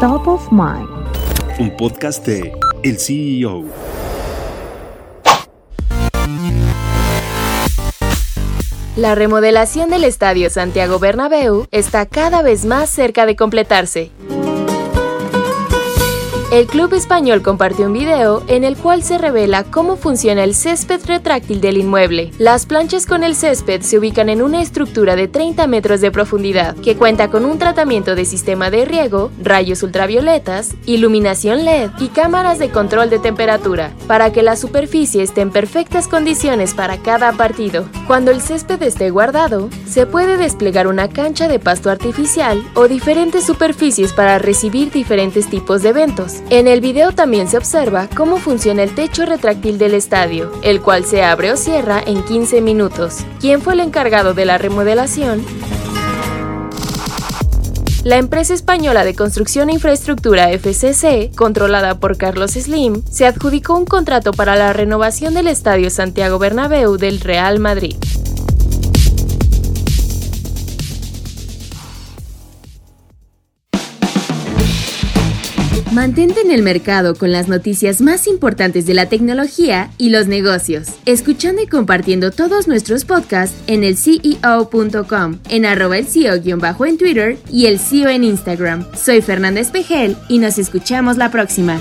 Top of Mind. Un podcast de El CEO. La remodelación del Estadio Santiago Bernabéu está cada vez más cerca de completarse. El club español compartió un video en el cual se revela cómo funciona el césped retráctil del inmueble. Las planchas con el césped se ubican en una estructura de 30 metros de profundidad, que cuenta con un tratamiento de sistema de riego, rayos ultravioletas, iluminación LED y cámaras de control de temperatura, para que la superficie esté en perfectas condiciones para cada partido. Cuando el césped esté guardado, se puede desplegar una cancha de pasto artificial o diferentes superficies para recibir diferentes tipos de eventos. En el video también se observa cómo funciona el techo retráctil del estadio, el cual se abre o cierra en 15 minutos. ¿Quién fue el encargado de la remodelación? La empresa española de construcción e infraestructura FCC, controlada por Carlos Slim, se adjudicó un contrato para la renovación del Estadio Santiago Bernabéu del Real Madrid. Mantente en el mercado con las noticias más importantes de la tecnología y los negocios, escuchando y compartiendo todos nuestros podcasts en el CEO.com, en arroba el CEO- en Twitter y el CEO en Instagram. Soy Fernanda Espejel y nos escuchamos la próxima.